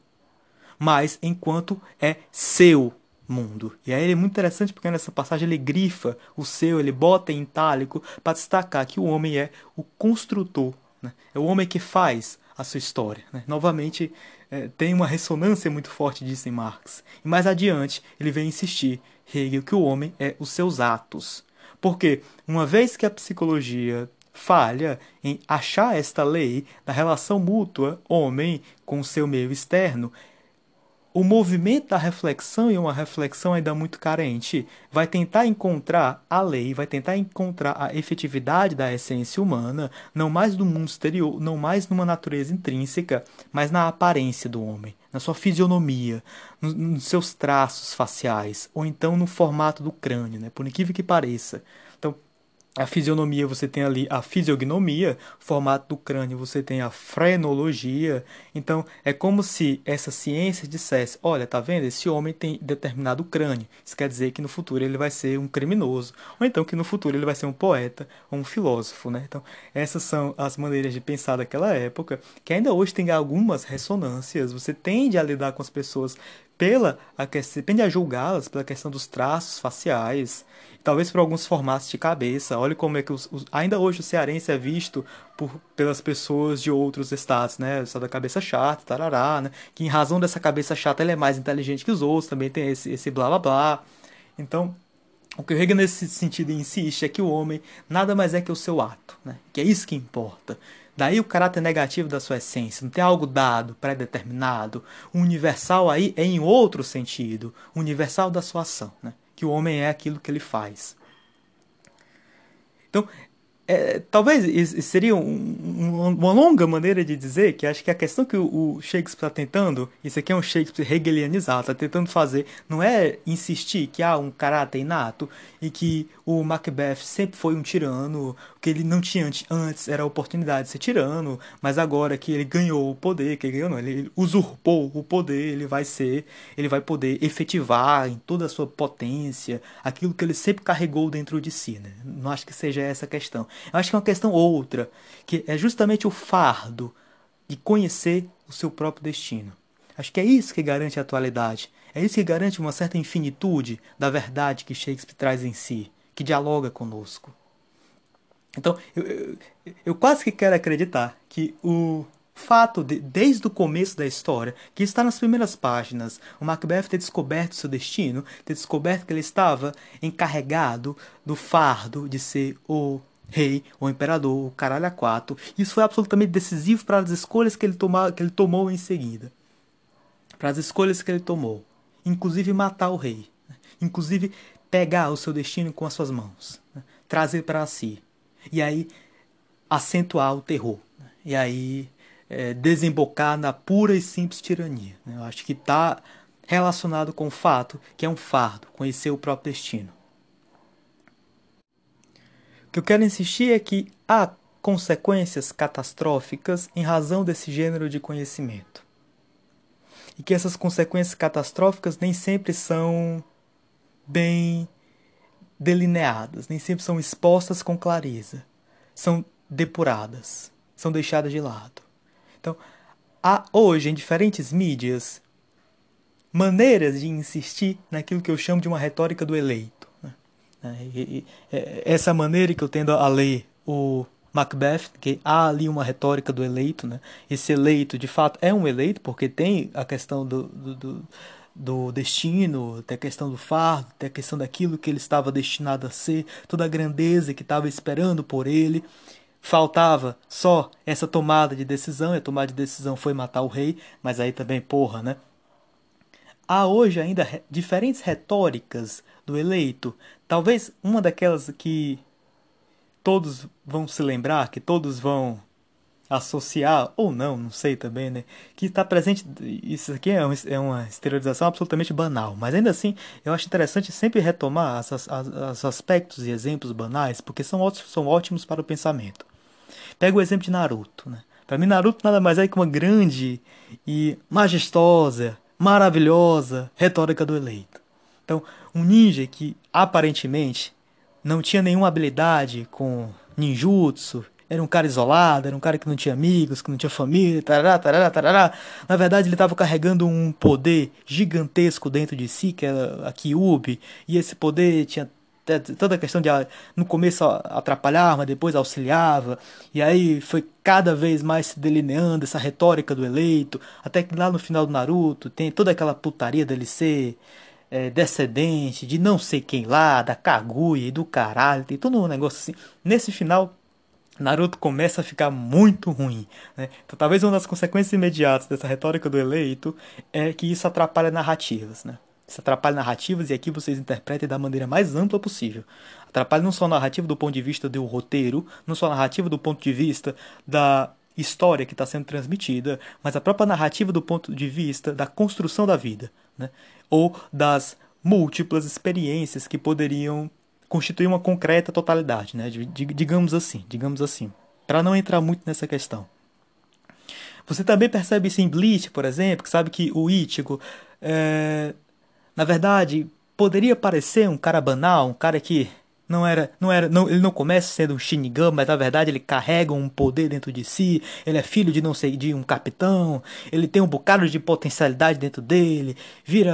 Mas enquanto é seu mundo. E aí é muito interessante porque nessa passagem ele grifa o seu, ele bota em itálico para destacar que o homem é o construtor, né? é o homem que faz a sua história. Né? Novamente, é, tem uma ressonância muito forte disso em Marx. E mais adiante, ele vem insistir, Hegel, que o homem é os seus atos. Porque, uma vez que a psicologia falha em achar esta lei da relação mútua homem com seu meio externo, o movimento da reflexão, e uma reflexão ainda muito carente, vai tentar encontrar a lei, vai tentar encontrar a efetividade da essência humana, não mais no mundo exterior, não mais numa natureza intrínseca, mas na aparência do homem, na sua fisionomia, nos seus traços faciais, ou então no formato do crânio, né? por incrível que pareça a fisionomia você tem ali a fisiognomia, formato do crânio você tem a frenologia. Então é como se essa ciência dissesse: olha, tá vendo? Esse homem tem determinado crânio. Isso quer dizer que no futuro ele vai ser um criminoso, ou então que no futuro ele vai ser um poeta ou um filósofo, né? Então essas são as maneiras de pensar daquela época, que ainda hoje tem algumas ressonâncias. Você tende a lidar com as pessoas pela a questão, tende a julgá-las pela questão dos traços faciais talvez por alguns formatos de cabeça. Olha como é que os, os, ainda hoje o cearense é visto por, pelas pessoas de outros estados, né? O estado da cabeça chata, tarará, né? Que em razão dessa cabeça chata ele é mais inteligente que os outros, também tem esse, esse blá blá blá. Então, o que o Hegel nesse sentido insiste é que o homem nada mais é que o seu ato, né? Que é isso que importa. Daí o caráter negativo da sua essência, não tem algo dado, pré-determinado. O universal aí é em outro sentido, universal da sua ação, né? Que o homem é aquilo que ele faz. Então, é, talvez seria um, um, uma longa maneira de dizer que acho que a questão que o, o Shakespeare está tentando, isso aqui é um Shakespeare hegelianizado, está tentando fazer, não é insistir que há um caráter inato e que o Macbeth sempre foi um tirano, que ele não tinha antes era a oportunidade de ser tirano, mas agora que ele ganhou o poder, que ele ganhou não, ele usurpou o poder, ele vai ser, ele vai poder efetivar em toda a sua potência aquilo que ele sempre carregou dentro de si, né? Não acho que seja essa a questão. Eu acho que é uma questão outra, que é justamente o fardo de conhecer o seu próprio destino. Acho que é isso que garante a atualidade. É isso que garante uma certa infinitude da verdade que Shakespeare traz em si, que dialoga conosco. Então, eu, eu, eu quase que quero acreditar que o fato de, desde o começo da história, que está nas primeiras páginas, o Macbeth ter descoberto seu destino, ter descoberto que ele estava encarregado do fardo de ser o rei, o imperador, o caralho a quatro. Isso foi absolutamente decisivo para as escolhas que ele, toma, que ele tomou em seguida. Para as escolhas que ele tomou inclusive matar o rei, né? inclusive pegar o seu destino com as suas mãos, né? trazer para si, e aí acentuar o terror, né? e aí é, desembocar na pura e simples tirania. Né? Eu acho que está relacionado com o fato que é um fardo conhecer o próprio destino. O que eu quero insistir é que há consequências catastróficas em razão desse gênero de conhecimento e que essas consequências catastróficas nem sempre são bem delineadas, nem sempre são expostas com clareza, são depuradas, são deixadas de lado. Então, há hoje em diferentes mídias maneiras de insistir naquilo que eu chamo de uma retórica do eleito. Né? Essa maneira que eu tendo a ler o Macbeth, que há ali uma retórica do eleito, né? Esse eleito, de fato, é um eleito, porque tem a questão do, do, do destino, tem a questão do fardo, tem a questão daquilo que ele estava destinado a ser, toda a grandeza que estava esperando por ele. Faltava só essa tomada de decisão, e a tomada de decisão foi matar o rei, mas aí também, porra, né? Há hoje ainda diferentes retóricas do eleito. Talvez uma daquelas que todos vão se lembrar, que todos vão associar, ou não, não sei também, né? Que está presente. Isso aqui é, é uma exteriorização absolutamente banal, mas ainda assim eu acho interessante sempre retomar os aspectos e exemplos banais, porque são ótimos, são ótimos para o pensamento. Pega o exemplo de Naruto, né? Para mim, Naruto nada mais é que uma grande e majestosa, maravilhosa retórica do eleito. Então, um ninja que aparentemente não tinha nenhuma habilidade com ninjutsu era um cara isolado, era um cara que não tinha amigos, que não tinha família, tarará, tarará, tarará. Na verdade, ele estava carregando um poder gigantesco dentro de si, que era a Kyubi, e esse poder tinha toda a questão de no começo atrapalhar, mas depois auxiliava, e aí foi cada vez mais se delineando essa retórica do eleito, até que lá no final do Naruto tem toda aquela putaria dele ser é, descendente de não sei quem lá, da Kaguya e do caralho, tem todo um negócio assim. Nesse final, Naruto começa a ficar muito ruim. Né? Então, talvez uma das consequências imediatas dessa retórica do eleito é que isso atrapalha narrativas. Né? Isso atrapalha narrativas e aqui vocês interpretem da maneira mais ampla possível. Atrapalha não só a narrativa do ponto de vista do roteiro, não só a narrativa do ponto de vista da história que está sendo transmitida, mas a própria narrativa do ponto de vista da construção da vida, né? ou das múltiplas experiências que poderiam constituir uma concreta totalidade, né? digamos assim, digamos assim, para não entrar muito nessa questão. Você também percebe isso em Bleach, por exemplo, que sabe que o Ichigo é, na verdade, poderia parecer um cara banal, um cara que não era, não era, não, ele não começa sendo um Shinigami, mas na verdade ele carrega um poder dentro de si. Ele é filho de não sei de um capitão. Ele tem um bocado de potencialidade dentro dele. Vira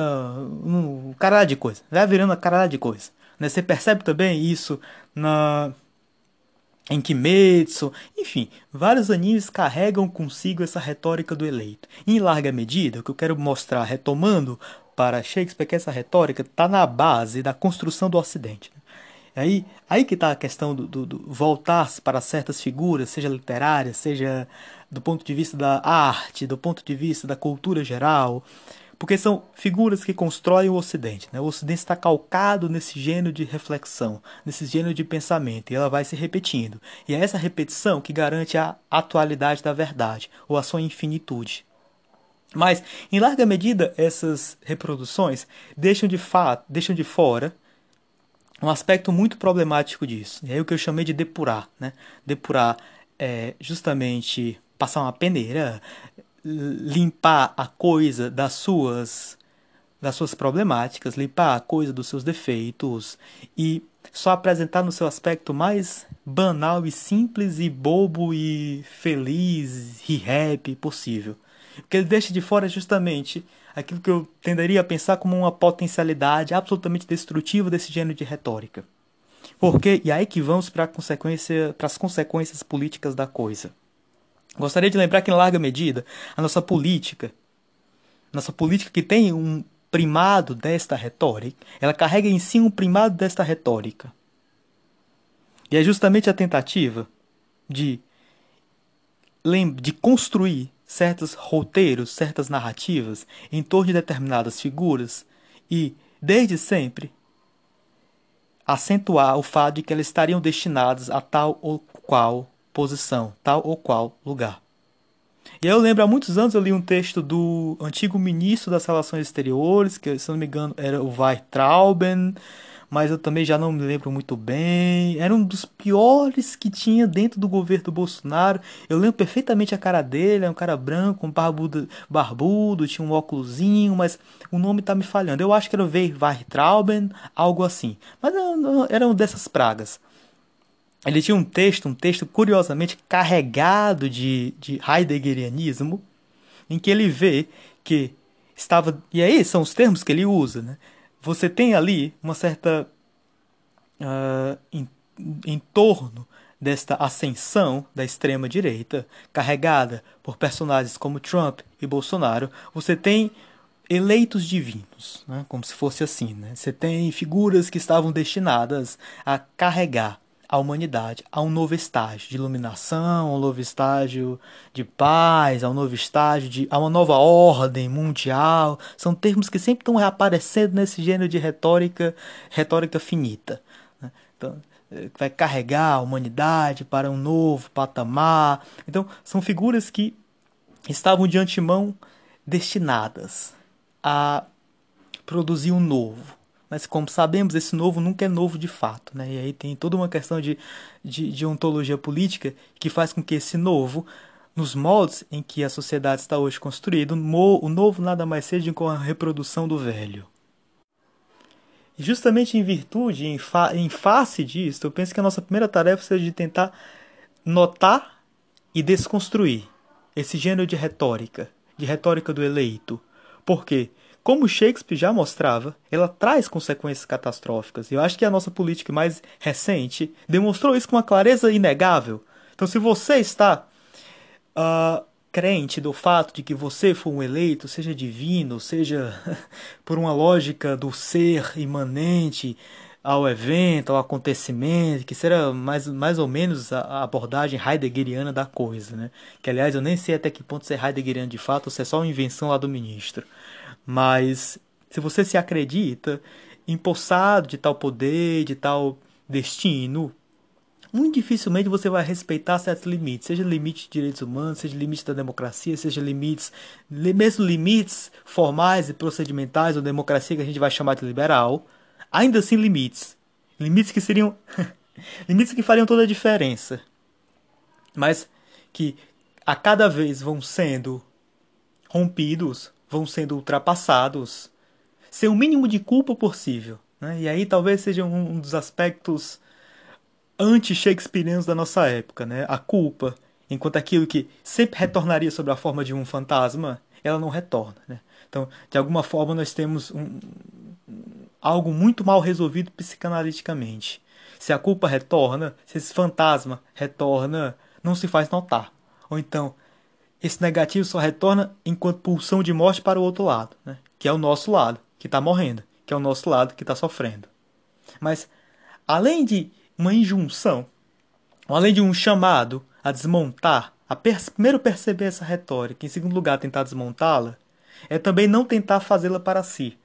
um caralho de coisa. Vai virando uma caralho de coisa. Né? Você percebe também isso na em Kimetsu, enfim, vários animes carregam consigo essa retórica do eleito. Em larga medida, o que eu quero mostrar, retomando para Shakespeare que essa retórica está na base da construção do Ocidente. Aí, aí que está a questão do, do, do voltar-se para certas figuras, seja literárias, seja do ponto de vista da arte, do ponto de vista da cultura geral, porque são figuras que constroem o Ocidente. Né? O Ocidente está calcado nesse gênero de reflexão, nesse gênero de pensamento, e ela vai se repetindo. E é essa repetição que garante a atualidade da verdade, ou a sua infinitude. Mas, em larga medida, essas reproduções deixam de, fato, deixam de fora um aspecto muito problemático disso. E é o que eu chamei de depurar. Né? Depurar é justamente passar uma peneira, limpar a coisa das suas das suas problemáticas, limpar a coisa dos seus defeitos e só apresentar no seu aspecto mais banal e simples e bobo e feliz e happy possível. O que ele deixa de fora é justamente aquilo que eu tenderia a pensar como uma potencialidade absolutamente destrutiva desse gênero de retórica. Porque, e aí que vamos para consequência, as consequências políticas da coisa. Gostaria de lembrar que, em larga medida, a nossa política, nossa política que tem um primado desta retórica, ela carrega em si um primado desta retórica. E é justamente a tentativa de, de construir certos roteiros, certas narrativas em torno de determinadas figuras e, desde sempre, acentuar o fato de que elas estariam destinadas a tal ou qual posição, tal ou qual lugar. E eu lembro, há muitos anos eu li um texto do antigo ministro das Relações Exteriores, que se não me engano era o Weitrauben, mas eu também já não me lembro muito bem. Era um dos piores que tinha dentro do governo do Bolsonaro. Eu lembro perfeitamente a cara dele, é um cara branco, um barbudo, barbudo tinha um óculosinho, mas o nome tá me falhando. Eu acho que era o Weitrauben, algo assim. Mas era uma dessas pragas. Ele tinha um texto, um texto curiosamente carregado de, de Heideggerianismo, em que ele vê que estava. E aí são os termos que ele usa, né? você tem ali uma certa. Uh, em, em torno desta ascensão da extrema-direita, carregada por personagens como Trump e Bolsonaro, você tem eleitos divinos, né? como se fosse assim. Né? Você tem figuras que estavam destinadas a carregar a humanidade a um novo estágio de iluminação, a um novo estágio de paz, a um novo estágio de a uma nova ordem mundial. São termos que sempre estão reaparecendo nesse gênero de retórica, retórica finita. Né? Então, eh, vai carregar a humanidade para um novo patamar. Então, são figuras que estavam de antemão destinadas a produzir um novo mas como sabemos, esse novo nunca é novo de fato. Né? E aí tem toda uma questão de, de, de ontologia política que faz com que esse novo, nos moldes em que a sociedade está hoje construída, o novo nada mais seja que a reprodução do velho. E justamente em virtude, em, fa em face disso, eu penso que a nossa primeira tarefa seja de tentar notar e desconstruir esse gênero de retórica, de retórica do eleito. Porque, como Shakespeare já mostrava, ela traz consequências catastróficas. E eu acho que a nossa política mais recente demonstrou isso com uma clareza inegável. Então, se você está uh, crente do fato de que você foi um eleito, seja divino, seja por uma lógica do ser imanente ao evento, ao acontecimento, que será mais, mais ou menos a, abordagem heideggeriana da coisa, né? Que aliás eu nem sei até que ponto isso é heideggeriano de fato ou se é só uma invenção lá do ministro. Mas se você se acredita empossado de tal poder, de tal destino, muito dificilmente você vai respeitar certos limites, seja limite de direitos humanos, seja limite da democracia, seja limites, mesmo limites formais e procedimentais da democracia que a gente vai chamar de liberal, ainda assim limites. Limites que seriam. limites que fariam toda a diferença. Mas que a cada vez vão sendo rompidos, vão sendo ultrapassados, sem o mínimo de culpa possível. Né? E aí talvez seja um dos aspectos anti-shakespearianos da nossa época. Né? A culpa, enquanto aquilo que sempre retornaria sob a forma de um fantasma, ela não retorna. Né? Então, de alguma forma, nós temos um, algo muito mal resolvido psicanaliticamente. Se a culpa retorna, se esse fantasma retorna, não se faz notar. Ou então, esse negativo só retorna enquanto pulsão de morte para o outro lado, né? que é o nosso lado, que está morrendo, que é o nosso lado que está sofrendo. Mas, além de uma injunção, além de um chamado a desmontar, a per primeiro perceber essa retórica, em segundo lugar tentar desmontá-la, é também não tentar fazê-la para si.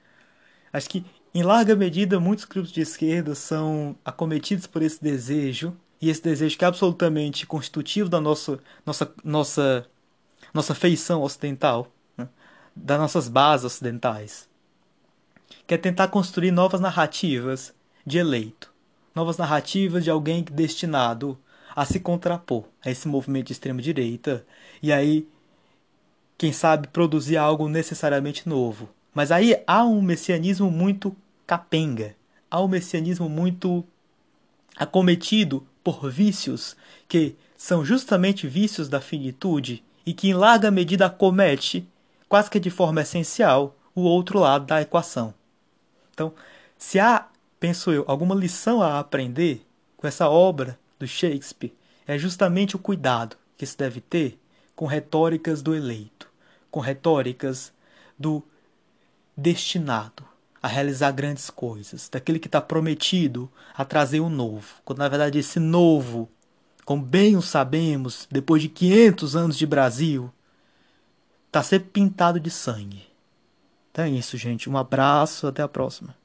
Acho que em larga medida, muitos grupos de esquerda são acometidos por esse desejo, e esse desejo que é absolutamente constitutivo da nossa, nossa, nossa, nossa feição ocidental, né? das nossas bases ocidentais, que é tentar construir novas narrativas de eleito, novas narrativas de alguém destinado a se contrapor a esse movimento de extrema-direita, e aí, quem sabe, produzir algo necessariamente novo, mas aí há um messianismo muito capenga, há um messianismo muito acometido por vícios que são justamente vícios da finitude e que em larga medida acomete, quase que de forma essencial, o outro lado da equação. Então, se há, penso eu, alguma lição a aprender com essa obra do Shakespeare, é justamente o cuidado que se deve ter com retóricas do eleito, com retóricas do destinado a realizar grandes coisas, daquele que está prometido a trazer o novo, quando na verdade esse novo, como bem o sabemos, depois de 500 anos de Brasil, está sempre pintado de sangue. Então é isso, gente. Um abraço, até a próxima.